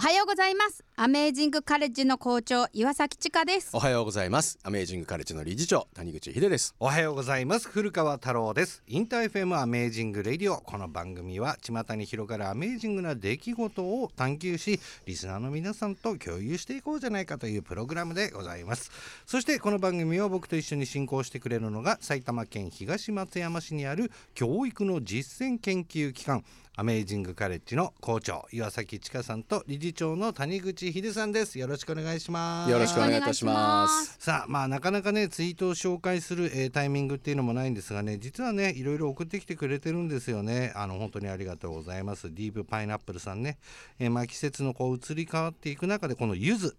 おはようございます。アメージングカレッジの校長岩崎千佳です。おはようございます。アメージングカレッジの理事長谷口秀です。おはようございます。古川太郎です。インター FM Amazing Radio。この番組は巷に広がるアメージングな出来事を探求しリスナーの皆さんと共有していこうじゃないかというプログラムでございます。そしてこの番組を僕と一緒に進行してくれるのが埼玉県東松山市にある教育の実践研究機関アメージングカレッジの校長岩崎千佳さんと理事長の谷口秀さんです。よろしくお願いします。よろしくお願いいたします。さあまあなかなかねツイートを紹介する、えータイミングっていうのもないんですがね実はねいろいろ送ってきてくれてるんですよね。あの本当にありがとうございます。ディープパイナップルさんね、えーまあ季節のこう移り変わっていく中でこの柚子、こ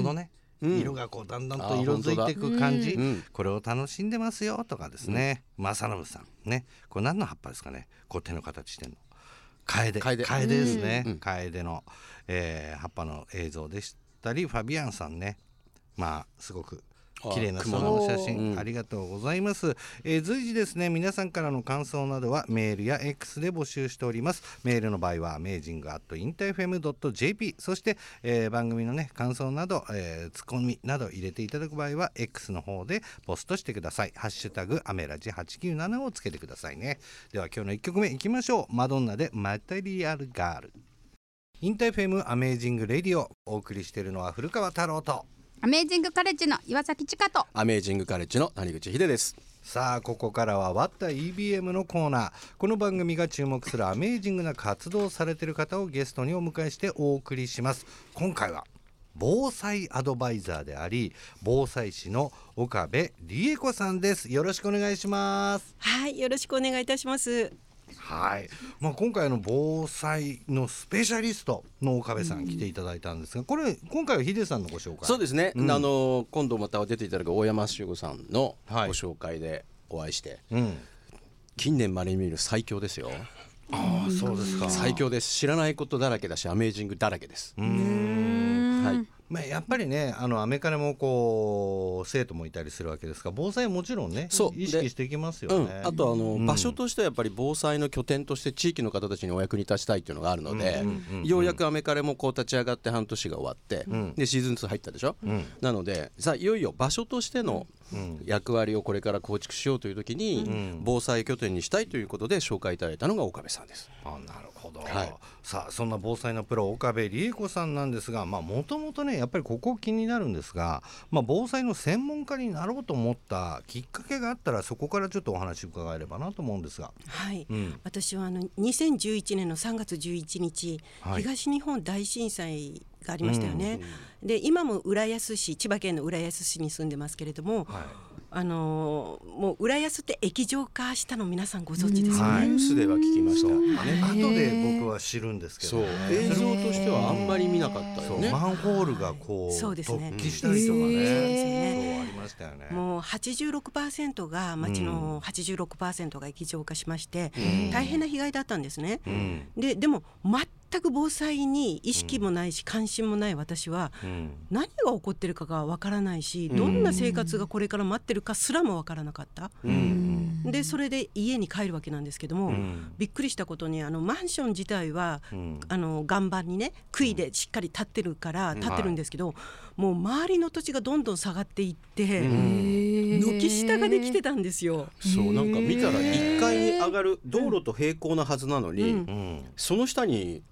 のねうん色がこうだんだんと色づいていく感じ、うん。これを楽しんでますよとかですね、正信さん。ね。これ何の葉っぱですかね。こう手の形してんの。カエデ。カエデ。ですね、うん。カエデの、えー葉っぱの映像でしたりファビアンさんね。まあすごくあ綺麗な空雲の。の写真、うん。ありがとうございます、えー随時ですね皆さんからの感想などはメールや X で募集しております。メールの場合は amazing.intfm.jp そして、えー番組のね感想など、えーツッコミなど入れていただく場合は X の方でポストしてください。ハッシュタグアメラジ897をつけてくださいね。では今日の1曲目いきましょう。マドンナで Material Girl インター FM Amazing Radio。お送りしているのは古川太郎とアメージングカレッジの岩崎千佳と。アメージングカレッジの谷口秀です。さあここからは「ワッタ EBM」のコーナー。この番組が注目するアメージングな活動をされている方をゲストにお迎えしてお送りします。今回は防災アドバイザーであり防災士の岡部梨恵子さんです。よろしくお願いします。はい、よろしくお願いいたします。はい、まあ、今回の防災のスペシャリストの岡部さん来ていただいたんですがこれ今回はヒデさんのご紹介。そうですね、うん。あの今度また出ていただく大山修吾さんのごはい紹介でお会いして、うん。近年まれに見る最強ですよ。ああそうですか。最強です。知らないことだらけだしアメージングだらけです。うー。んはいまあ、やっぱりねあのアメカネもこう生徒もいたりするわけですか。ら防災はもちろんねそう。意識していきますよね。うん、あとあの、うん。場所としてはやっぱり防災の拠点として地域の方たちにお役に立ちたいっていうのがあるので、ようやくアメカレもこう立ち上がって半年が終わって、うん。でシーズン2入ったでしょ、うん。なのでさあいよいよ場所としてのうん役割をこれから構築しようという時に、ん防災拠点にしたいということで紹介いただいたのが岡部さんです。あなるほど、はいさあそんな防災のプロ岡部理恵子さんなんですがもともとねやっぱりここ気になるんですが、まあ、防災の専門家になろうと思ったきっかけがあったらそこからちょっとお話伺えればなと思うんですが。はい。うん私はあの2011年の3月11日、はい東日本大震災がありましたよね。で今も浦安市千葉県の浦安市に住んでますけれども、はい。あのーもう浦安って液状化したの皆さんご存知ですよね。はい。ニュースでは聞きました。よね。後で僕は知るんですけど映像としてはあんまり見なかったよね。そう。マンホールがこうそうですね。突起したりとかね、そうですそうねありましたよね。もう86%が町の86%が液状化しまして、うん。大変な被害だったんですね。うん。ででも全く防災に意識もないし関心もない私はうん。何が起こってるかがわからないしどんな生活がこれから待ってるかすらもわからなかった。うん。でそれで家に帰るわけなんですけども、うん。びっくりしたことにあのマンション自体はうん。あの岩盤にね杭でしっかり立ってるから立ってるんですけど、もう周りの土地がどんどん下がっていって、軒下ができてたんですよ。そうなんか見たら1階に上がる道路と平行なはずなのに、その下に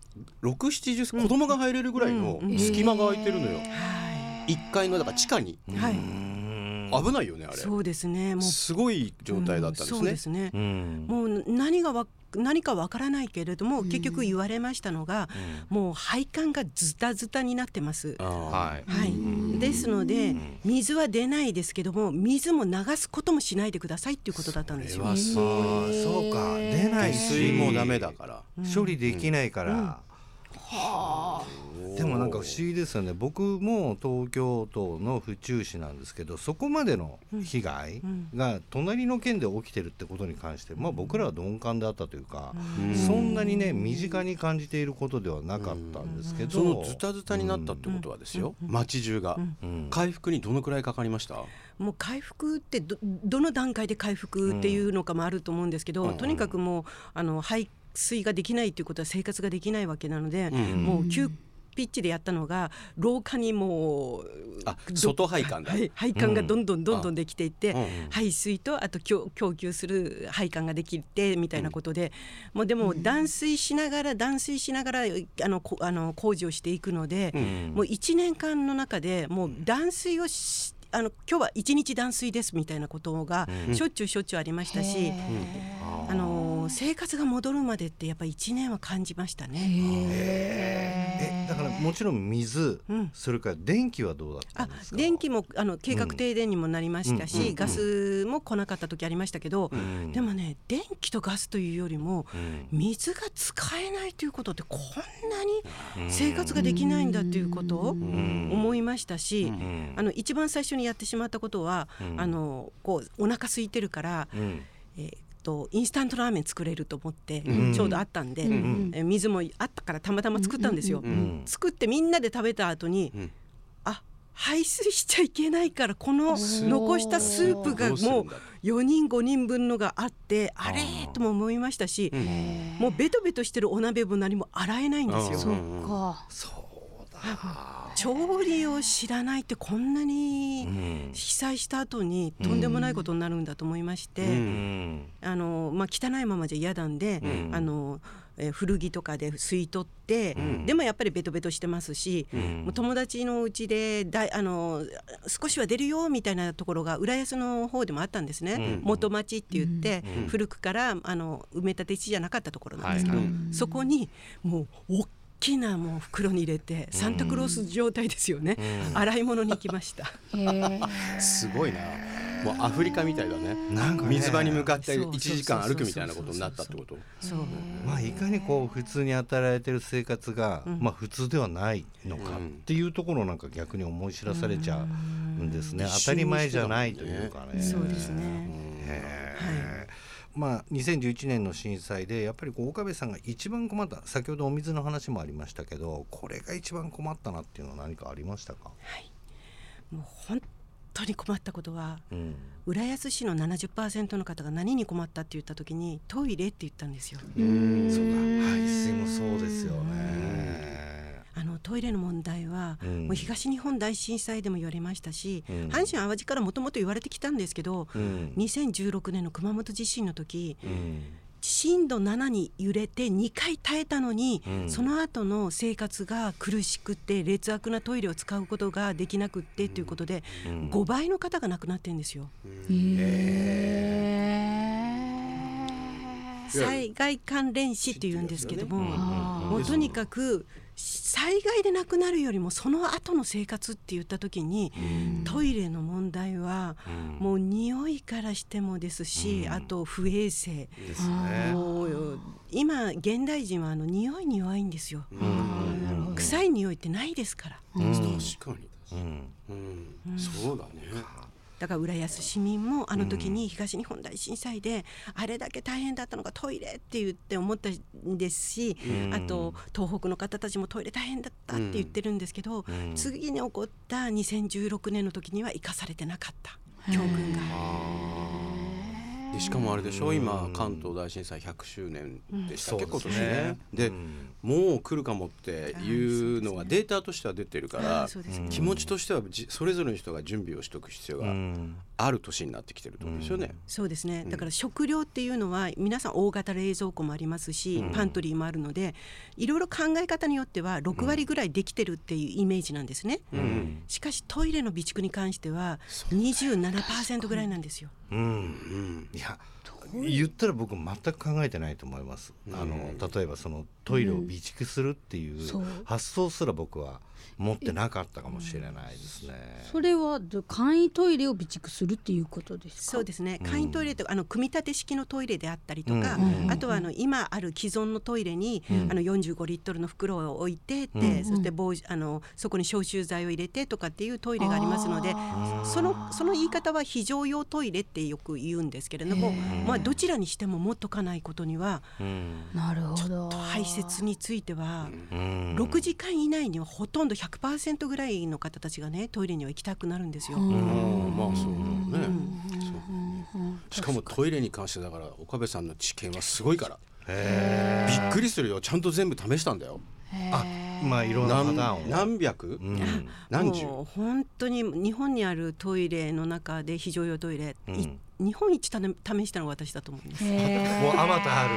670子供が入れるぐらいのうん。隙間が空いてるのよ、は1階のだから地下に。い、はい、うん。危ないよねあれ。そうですねもう。すごい状態だったんですね。そうで、すね。うん。もう何がわ何かわからないけれども、結局言われましたのが、もう配管がズタズタになってます。はい。はい、ですので水は出ないですけども水も流すこともしないでくださいっていうことだったんですよ。そそうか。出ない水もダメだから、処理できないから、でもなんか不思議ですよね。僕も東京都の府中市なんですけどそこまでの被害が隣の県で起きてるってことに関して、まあ、僕らは鈍感であったというか、うん。そんなにね身近に感じていることではなかったんですけど、そのズタズタになったってことはですよ、街中が、うん。回復にどのくらいかかりました？もう回復ってどどの段階で回復っていうのかもあると思うんですけど、うん。とにかくもうあの排水ができないということは生活ができないわけなので、うんもう救ピッチでやったのが廊下にもう外配管だはい、配管がどんどんどんどんできていって、うんうん排水とあと供供給する配管ができてみたいなことで、もうでも断水しながら断水しながらあのこあの工事をしていくので、もう1年間の中でもう断水をしあの今日は1日断水ですみたいなことがしょっちゅうしょっちゅうありましたし、あの生活が戻るまでってやっぱり1年は感じましたね。えだからもちろん水、うん。それから電気はどうだったあんですか？電気もあの計画停電にもなりましたし、ガスも来なかった時ありましたけど、ん。でもね電気とガスというよりも、うん。水が使えないということってこんなに生活ができないんだということを思いましたし、ん。あの一番最初にやってしまったことは、うん。あのこうお腹空いてるから、うん。えーとインスタントラーメン作れると思って、うん。ちょうどあったんで、ん。えー水もあったからたまたま作ったんですよ。ん。作ってみんなで食べた後に、ん。あ排水しちゃいけないからこの残したスープがもう。どうするんだ。4人5人分のがあってあれとも思いましたし、もうベトベトしてるお鍋も何も洗えないんですよ。そっか。そう。だ 調理を知らないってこんなにん。被災した後にとんでもないことになるんだと思いまして、うん。あのまあ、汚いままじゃ嫌なんで、あのえー古着とかで吸い取って、でもやっぱりベトベトしてますし、もう友達のうちでだいあの少しは出るよみたいなところが浦安の方でもあったんですね、元町って言って、古くからあの埋め立て地じゃなかったところなんですけど、そこにもう大きなもう袋に入れてサンタクロース状態ですよね、洗い物に行きました。すごいな。もうアフリカみたいだね。なんかね水場に向かってそう1時間歩くみたいなことになったってこと？そうまあいかにこう普通に与えられてる生活が、まあ普通ではないのかっていうところなんか逆に思い知らされちゃうんですね、当たり前じゃないというかね。そうですね。へえまあ、2011年の震災でやっぱりこう岡部さんが一番困った先ほどお水の話もありましたけどこれが一番困ったなっていうのは何かありましたか、もう本当に困ったことはうん。浦安市の70%の方が何に困ったって言った時にトイレって言ったんですよ。そうだ。排水もそうですよね。あのトイレの問題は、うん。もう東日本大震災でも言われましたし、うん。阪神・淡路からもともと言われてきたんですけど、うん。2016年の熊本地震の時うん。震度7に揺れて2回耐えたのに、うん。その後の生活が苦しくて劣悪なトイレを使うことができなくってということで、うん。5倍の方が亡くなってるんですよ。災害関連死っていうんですけども、もうとにかく災害で亡くなるよりもその後の生活って言った時に、トイレの問題はもう匂いからしてもですし、あと不衛生、ですね。もう今現代人はあの匂いに弱いんですよ、臭い匂いってないですから。確かに。そうだねだから浦安市民もあの時に東日本大震災であれだけ大変だったのがトイレって言って思ったんですし、あと東北の方たちもトイレ大変だったって言ってるんですけど、次に起こった2016年の時には生かされてなかった。教訓が。でしかもあれでしょ？今関東大震災100周年でしたっけ、うん今年ね。ねで、うん。もう来るかもっていうのがデータとしては出てるかあらね。気持ちとしてはじそれぞれの人が準備をしておく必要うがん。ある年になってきてるってことですよね。そうですね。だから食料っていうのは皆さん大型冷蔵庫もありますし、パントリーもあるのでいろいろ考え方によっては6割ぐらいできてるっていうイメージなんですね、しかしトイレの備蓄に関しては27%ぐらいなんですよ。うんいや言ったら僕全く考えてないと思います。あの例えばそのトイレを備蓄するっていう発想すら僕は持ってなかったかもしれないですね。それはど簡易トイレを備蓄するっていうことですか？そうですね。簡易トイレとあの組み立て式のトイレであったりとか、うん。あとはあの今ある既存のトイレに、あの45リットルの袋を置いてって、そして防あのそこに消臭剤を入れてとかっていうトイレがありますのでそのその言い方は非常用トイレってよく言うんですけれども、まあ、どちらにしても持っとかないことにはうん。なるほど。排泄については。うん。6時間以内にはほとんど100%ぐらいの方たちがねトイレには行きたくなるんですよ。うん。まあそうだね、しかもトイレに関してだから岡部さんの知見はすごいから。びっくりするよ。ちゃんと全部試したんだよ。あまあいろんな何百？うん。何十？もう本当に日本にあるトイレの中で非常用トイレ、いうん日本一たね試したのは私だと思うんです。へもうあまたある。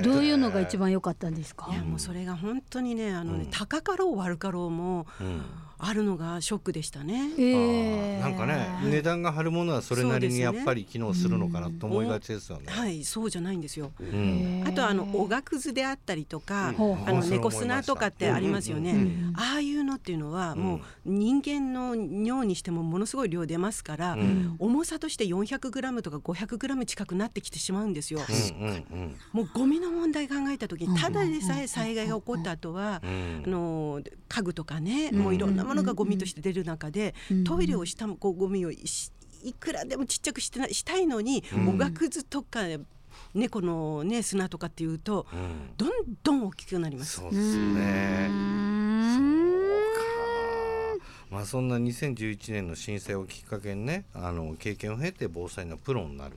ーどういうのが一番良かったんですか？いやもうそれが本当にねあのね、うん。高かろう悪かろうもうん。あるのがショックでしたね。えあーーなんかね値段が張るものはそれなりにやっぱり機能するのかなと思いがちですよね。はいそうじゃないんですよ。うん。あとあのおがくずであったりとか、あの猫砂とかってありますよね。うん。ああいうのっていうのはもう人間の尿にしてもものすごい量出ますから、うん。重さとして 400g とか 500g 近くなってきてしまうんですよ。もうゴミの問題考えた時にただでさえ災害が起こった後はう、んあの家具とかね、うんもういろんなものがゴミとして出る中で、うんトイレをしたこうゴミをしいくらでもちっちゃくしてなしたいのに、うん。おがくずとか猫のね砂とかっていうとうん。どんどん大きくなります。そうですね。まあそんな2011年の震災をきっかけにねあの経験を経て防災のプロになる。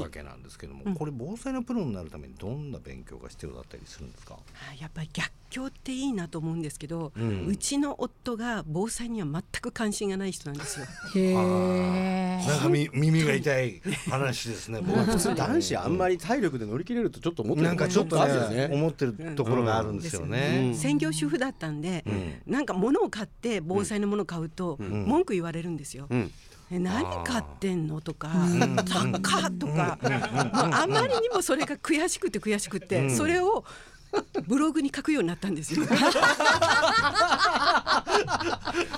わけなんですけども、うん。これ防災のプロになるためにどんな勉強が必要だったりするんですか、はいやっぱり逆境っていいなと思うんですけど、ううんちの夫が防災には全く関心がない人なんですよ。へえなんかみ耳が痛い話ですね。僕。は 普通男子あんまり体力で乗り切れるとちょっと思ってるなんかちょっとねね。思ってるところがあるんですよね。専業主婦だったんで、うん。なんか物を買って防災のものを買うとん。文句言われるんですよ。うん。え何買ってんの？とかん「高っ!」とかもうあまりにもそれが悔しくて悔しくて、うん。それをブログに書くようになったんですよ。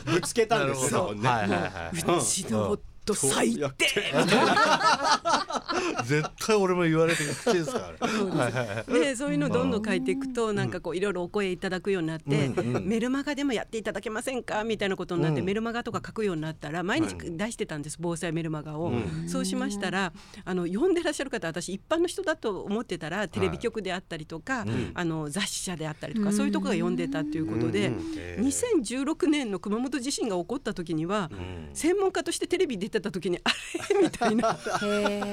ぶつけたんですよ。どはいはいはうちの夫最低やってい。絶対俺も言われてる口ですから。はいはいはい。でそういうのをどんどん書いていくとなんかこういろいろお声いただくようになって、うん。うんメルマガでもやっていただけませんか？みたいなことになって、うん。メルマガとか書くようになったら毎日出してたんです防災メルマガを、そうしましたらあの読んでらっしゃる方私一般の人だと思ってたらテレビ局であったりとか、ん。あの雑誌社であったりとか、そういうとこが読んでたということで、へー。2016年の熊本地震が起こった時には、ん。専門家としてテレビ出てた時にあれ？みたいな。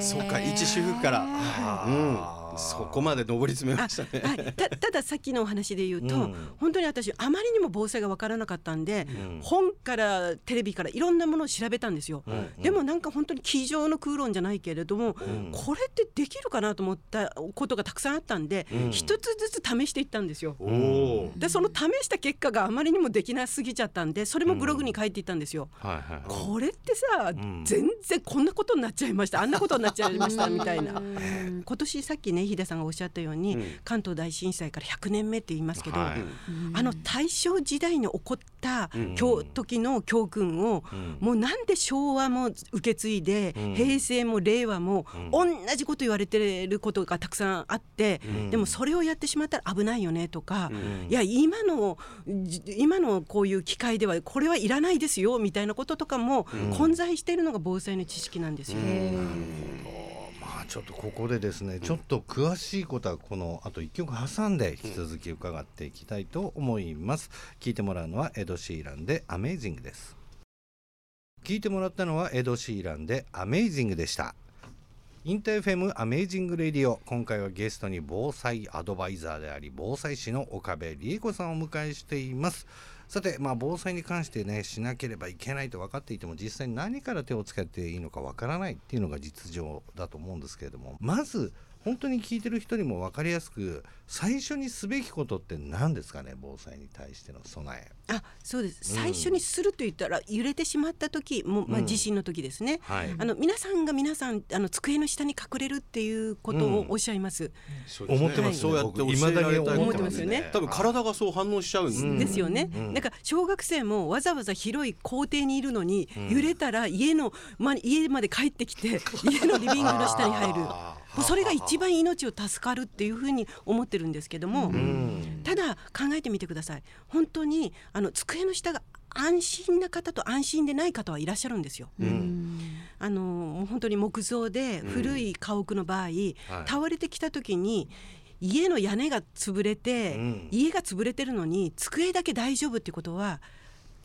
そうか一主婦から。うん。そこまで上り詰めましたね。はい、たたださっきのお話で言うと、うん。本当に私あまりにも防災が分からなかったんで、うん。本からテレビからいろんなものを調べたんですよ、うん。でもなんか本当に机上の空論じゃないけれども、ん。これってできるかなと思ったことがたくさんあったんで、うん。一つずつ試していったんですよ。でその試した結果があまりにもできなすぎちゃったんでそれもブログに書いていったんですよ。はいはいはい。これってさ、ん。全然こんなことになっちゃいました。あんなことになっちゃいましたみたいな。今年さっきね秀さんがおっしゃったように、うん。関東大震災から100年目って言いますけど、はい。あの大正時代に起こったうん。教時の教訓を、うん。もうなんで昭和も受け継いで、うん。平成も令和も、同じこと言われてることがたくさんあって、うん。でもそれをやってしまったら危ないよねとか、ん。いや今のじ今のこういう機会ではこれはいらないですよみたいなこととかも混在しているのが防災の知識なんですよ。まあちょっとここでですね、ちょっと詳しいことはこのあと一曲挟んで引き続き伺っていきたいと思います。聞いてもらうのはエド・シーランで Amazing です。聞いてもらったのはエド・シーランで Amazing でした。インター FM Amazing Radio 今回はゲストに防災アドバイザーであり防災士の岡部梨恵子さんをお迎えしていますさてまあ防災に関してねしなければいけないと分かっていても実際に何から手をつけていいのか分からないっていうのが実情だと思うんですけれどもまず本当に聞いてる人にも分かりやすく最初にすべきことって何ですかね防災に対しての備え。あそうです。うん。最初にすると言ったら揺れてしまった時も、まあ、うん地震の時ですね、はい。あの皆さんが皆さんあの机の下に隠れるっていうことをおっしゃいます、思ってます。そうやって教えられた未だに思ってますよね。多分体がそう反応しちゃうんで。すうんですよね、うん。なんか小学生もわざわざ広い校庭にいるのに、揺れたら家の、ま、家まで帰ってきて家のリビングの下に入る。あもうそれが一番命を助かるっていうふうに思ってるんですけども、うん。ただ考えてみてください。本当にあの机の下が安心な方と安心でない方はいらっしゃるんですよ。あのもう本当に木造で古い家屋の場合、倒れてきた時に家の屋根が潰れて、うん。家が潰れてるのに机だけ大丈夫っていうことは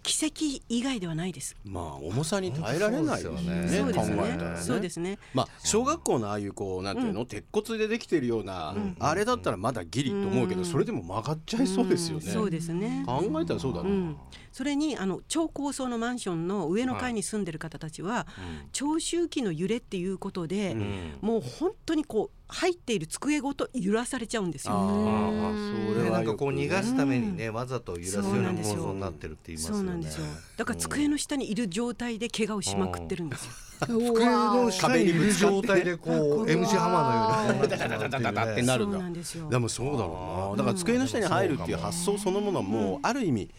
奇跡以外ではないです。まあ重さに耐えられないよねそうですね。そうですね。まあ小学校のああいうこうなんていうの、鉄骨でできてるような、あれだったらまだギリと思うけど、それでも曲がっちゃいそうですよね、ん。そうですね。考えたらそうだな、うん、それにあの超高層のマンションの上の階に住んでる方たちは、長周期の揺れっていうことで、もう本当にこう入っている机ごと揺らされちゃうんですあよ。あそれなんかこう逃がすためにね、わざと揺らすような構そうなんですよ造になってるって言いますそよね。うなんですよ。だから机の下にいる状態で怪我をしまくってるんですよ。机の下にいる状態でこう MC ハマーのようにってなるんそうだ。でもそうだろうな。だから机の下に入るっていう発想そのものはもうある意味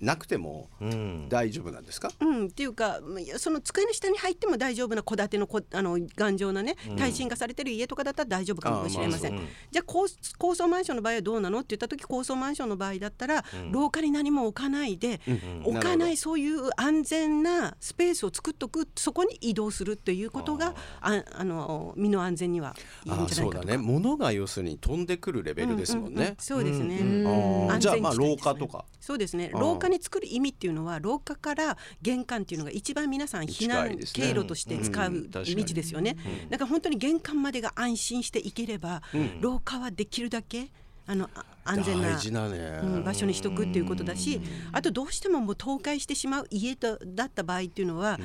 なくてもうん。大丈夫なんですか、うん、っていうかその机の下に入っても大丈夫な戸建てのこあの頑丈なね耐震化されてる家とかだったら大丈夫かもしれません、うじゃあ高高層マンションの場合はどうなの？って言った時高層マンションの場合だったら、廊下に何も置かないで、置かないそういう安全なスペースを作っとくそこに移動するっていうことがああの身の安全にはいいんああそうだじゃないかと。かね。物が要するに飛んでくるレベルですもんうううね、そうですね、ああ安じゃあまあ廊下とか。そうですね。廊下に作る意味っていうのは廊下から玄関っていうのが一番皆さん避難経路として使う道ですよね、だから本当に玄関までが安心して行ければ、廊下はできるだけあのあ安全な大事なね、うん場所にしとくっていうことだしあとどうしてももう倒壊してしまう家とだった場合っていうのは、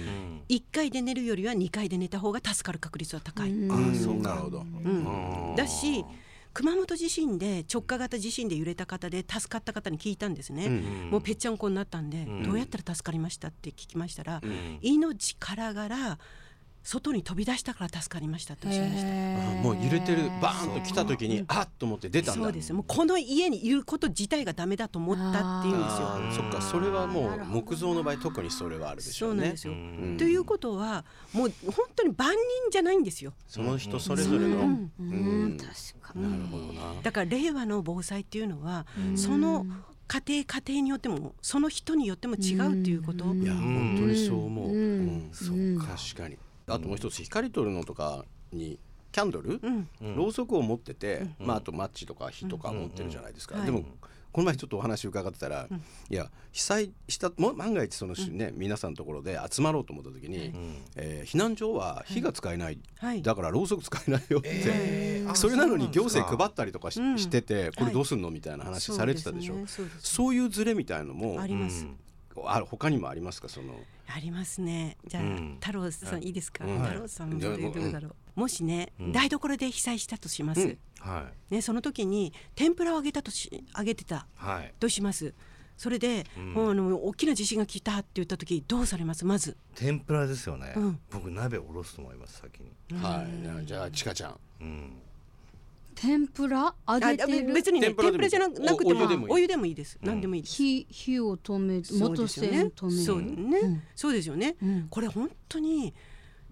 1階で寝るよりは2階で寝た方が助かる確率は高い。うん。そうなるほど、うんだし熊本地震で直下型地震で揺れた方で助かった方に聞いたんですね、もうぺっちゃんこになったんで、どうやったら助かりましたって聞きましたら、命からがら外に飛び出したから助かりましたっておっしゃいました。あもう揺れてるバーンと来た時にあっと思って出たんだ。そうです。もうこの家にいること自体がダメだと思ったっていうんですよ。そっかそれはもう木造の場合特にそれはあるでしょうね。そうなんですよ。ん。ということはもう本当に万人じゃないんですよ。その人それぞれの、うん。うん。確かなるほどな。だから令和の防災っていうのはその家庭家庭によってもその人によっても違うっていうこと？いや本当にそう思う、うん。うん。そうか確かにあともう一つ光取るのとかにキャンドル、ん。ろうそくを持ってて、まあ、あとマッチとか火とか持ってるじゃないですか、うん。でもこの前ちょっとお話伺ってたら、いや被災したも万が一その、ね皆さんのところで集まろうと思った時に、えー避難所は火が使えない、はい。だからろうそく使えないよって、それなのに行政配ったりとかし,、うん。しててこれどうすんのみたいな話されてたでしょ、そういうズレみたいのもあります。あ他にもありますか？その。ありますね。じゃあ、うん。太郎さんい。いですか？うん。太郎さんどうだろう？もしね、台所で被災したとします。うん。はねその時に天ぷらを揚げたとし揚げてた。いはい。とします？それで、もうあの大きな地震が来たって言った時どうされます？まず。天ぷらですよね、うん。僕鍋おろすと思います先に。はい、じゃあちかちゃん。うん天ぷら？揚げてある？別にね天ぷらでも天ぷらじゃななくておお湯でもいい。もお湯でもいいです。何でもいいです。火火を止め元栓止める。そうね、そうですよね、うん。これ本当に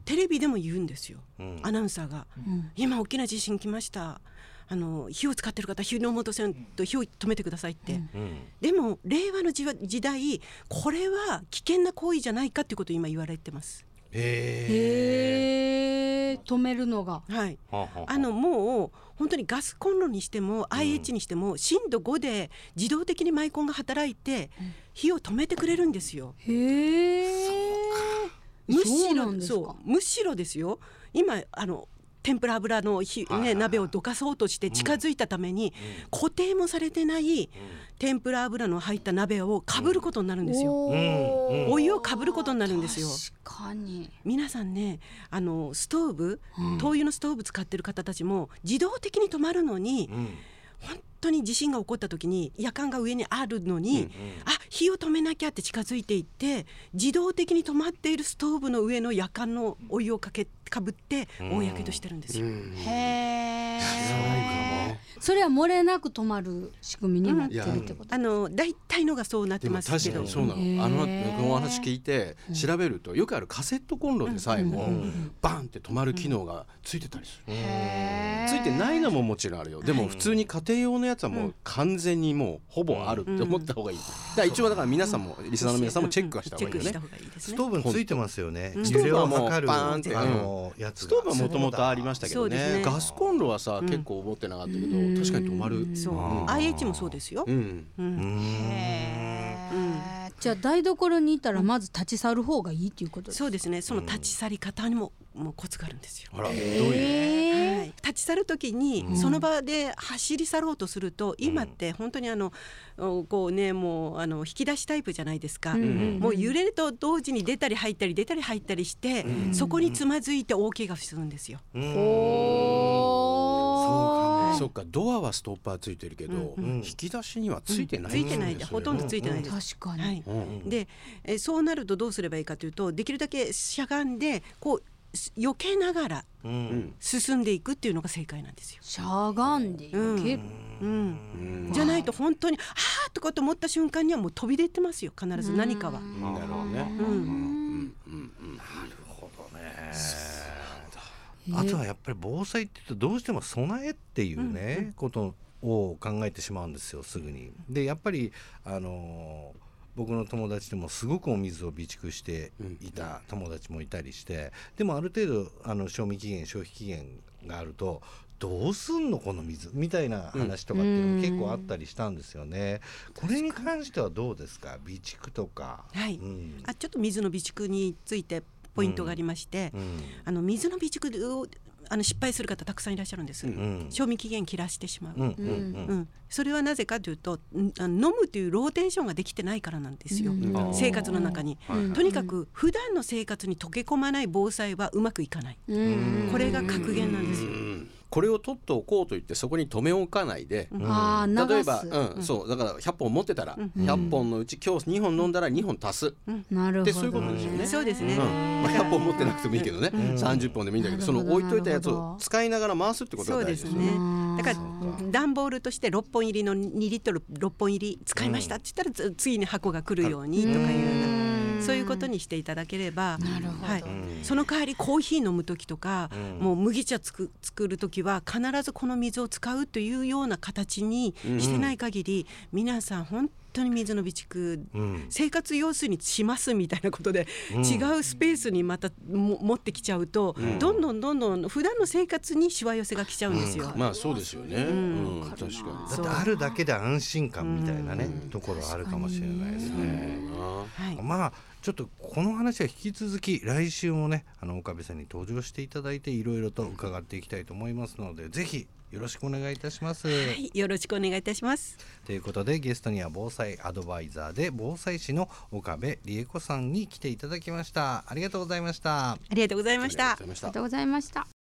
テレビでも言うんですよ、うん。アナウンサーが、ん。今大きな地震来ました。あの火を使ってる方火の元栓と火を止めてくださいって、うん。でも令和の時時代これは危険な行為じゃないかっていうことを今言われてます。へへえ止めるのが。はい。あのもう本当にガスコンロにしても IH にしても震度5で自動的にマイコンが働いて火を止めてくれるんですよ。へえむしそうなろんですか。むしろですよ。今あの天ぷら油の火、ね、鍋をどかそうとして近づいたために、固定もされてない天ぷら油の入った鍋をかぶることになるんですよ。おーうん。お湯をかぶることになるんですよ。確かに。皆さんねあのストーブ、灯油のストーブ使ってる方たちも自動的に止まるのに、うん。本当に地震が起こった時に夜間が上にあるのに、あ火を止めなきゃって近づいていって自動的に止まっているストーブの上の夜間のお湯をかけかぶって大やけどしてるんですよ。へえそれは漏れなく止まる仕組みになってるってこと。あの大体のがそうなってますけど。確かにそうなの。あのこのお話聞いて調べるとよくあるカセットコンロでさえもバンって止まる機能がついてたりする。へついてないのももちろんあるよ。でも普通に家庭用のやつはもう完全にもうほぼあるって思った方がいい。だから一応だから皆さんもリスナーの皆さんもチェックはした方がいいよね。チェックした方がいいですね。スト。ーブについてますよね。ス揺れをトーブはもう測るバーンって。あのやつが。ストーブはもともとありましたけどね。ね。ガスコンロはさ結構思ってなかったけど確かに止まる。そう。うん。IH もそうですよ。うん。うん。うー。ん。へーじゃあ台所にいたらまず立ち去る方がいいっていうことですそうですね。その立ち去り方にももうコツがあるんですよ。立ち去る時にその場で走り去ろうとすると、今って本当にあのおこうねもうあの引き出しタイプじゃないですか、もう揺れると同時に出たり入ったり出たり入ったりして、そこにつまずいて大怪我するんですよ。おー。そっかドアはストッパーついてるけど、引き出しにはついてないついてないでほとんどついてないでです。確かに、はい。うんでえそうなるとどうすればいいかというとできるだけしゃがんでこうす避けながらうん。うん進んでいくっていうのが正解なんですよ。しゃがんでうん。結うん、じゃないと本当に「あー」とかと思った瞬間にはもう飛び出てますよ。必ず何かは。なるほどね、うんあとはやっぱり防災って言うとどうしても備えっていうね、ことを考えてしまうんですよすぐに。でやっぱりあのー僕の友達でもすごくお水を備蓄していた友達もいたりしてでもある程度あの賞味期限消費期限があるとどうすんのこの水みたいな話とかっていうのも結構あったりしたんですよね。これに関してはどうですか？備蓄とか。はい。うん。あちょっと水の備蓄についてポイントがありまして、うん。あの水の備蓄をあの失敗する方たくさんいらっしゃるんです、ん。賞味期限切らしてしまう、うんうんうん。それはなぜかというとんあの飲むというローテーションができてないからなんですよ、うん。生活の中に、とにかく普段の生活に溶け込まない防災はうまくいかない、うん。これが格言なんですよ、うんこれを取っておこうと言ってそこに留め置かないで、ああ流す。例えば、うんそう。だから100本持ってたら、100本のうち今日2本飲んだら2本足す、なるほどでそういうことですよね。そうですね、うん。まあ、100本持ってなくてもいいけどね、30本でもいいんだけどその置いといたやつを使いながら回すってことが大事ですすよでねね。だから段ボールとして6本入りの2リットル6本入り使いましたって言ったらつ次に箱が来るようにとかいうようなそういうことにしていただければはい、その代わりコーヒー飲む時とか、もう麦茶つく作る時は必ずこの水を使うというような形にしてない限り、皆さん本当に水の備蓄、ん。生活用水にしますみたいなことで、違うスペースにまたも持ってきちゃうと、どんどんどんどん普段の生活にしわ寄せが来ちゃうんですよ。まあそうですよね。うん、確かに。だってあるだけで安心感みたいなね、ところはあるかもしれないですね。はい。まあちょっとこの話は引き続き来週もねあの岡部さんに登場していただいていろいろと伺っていきたいと思いますのでぜひよろしくお願いいたします。はい、よろしくお願いいたします。ということでゲストには防災アドバイザーで防災士の岡部理恵子さんに来ていただきました。ありがとうございました。ありがとうございましたありがとう。ございました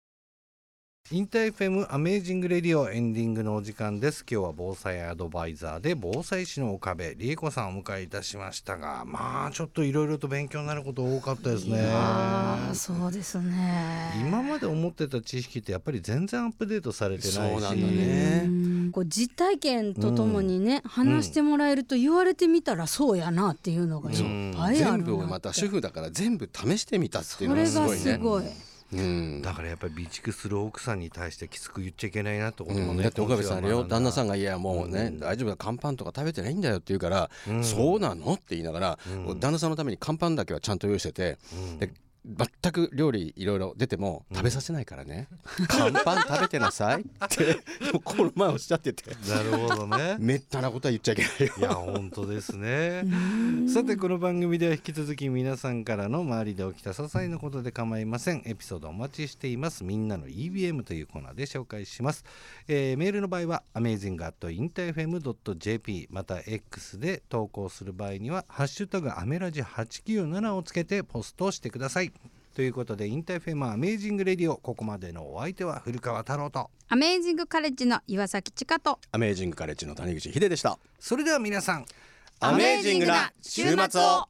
インター FM アメージングレディオエンディングのお時間です。今日は防災アドバイザーで防災士の岡部理恵子さんをお迎えいたしましたがまあちょっといろいろと勉強になること多かったですね。ああそうですね。今まで思ってた知識ってやっぱり全然アップデートされてないし。そうなんだね。うん。こう実体験とともにね、話してもらえると言われてみたらそうやなっていうのがいっぱいあるなって。全部をまた主婦だから全部試してみたっていうのそれががすごいね。すごいうん。だからやっぱり備蓄する奥さんに対してきつく言っちゃいけないなってこともうん、ね、だって岡部さんあれよ旦那さんがが「いやもうね、大丈夫だ乾パンとか食べてないんだよ」って言うから「そうなの?」って言いながら、旦那さんのために乾パンだけはちゃんと用意してて、で全く料理いろいろ出ても食べさせないからね「乾パン食べてなさい」って。この前おっしゃってて。なるほどね。めったなことは言っちゃいけないよ。いや本当ですね。さてこの番組では引き続き皆さんからの周りで起きた些細なことで構いません。エピソードお待ちしています。みんなの EBM というコーナーで紹介します、えーメールの場合は amazing.interfm.jp また X で投稿する場合にはハッシュタグアメラジ897をつけてポストしてくださいということでインター FM Amazing Radio ここまでのお相手は古川太郎と。アメージングカレッジの岩崎千佳と。アメージングカレッジの谷口秀でした。それでは皆さんアメージングな週末を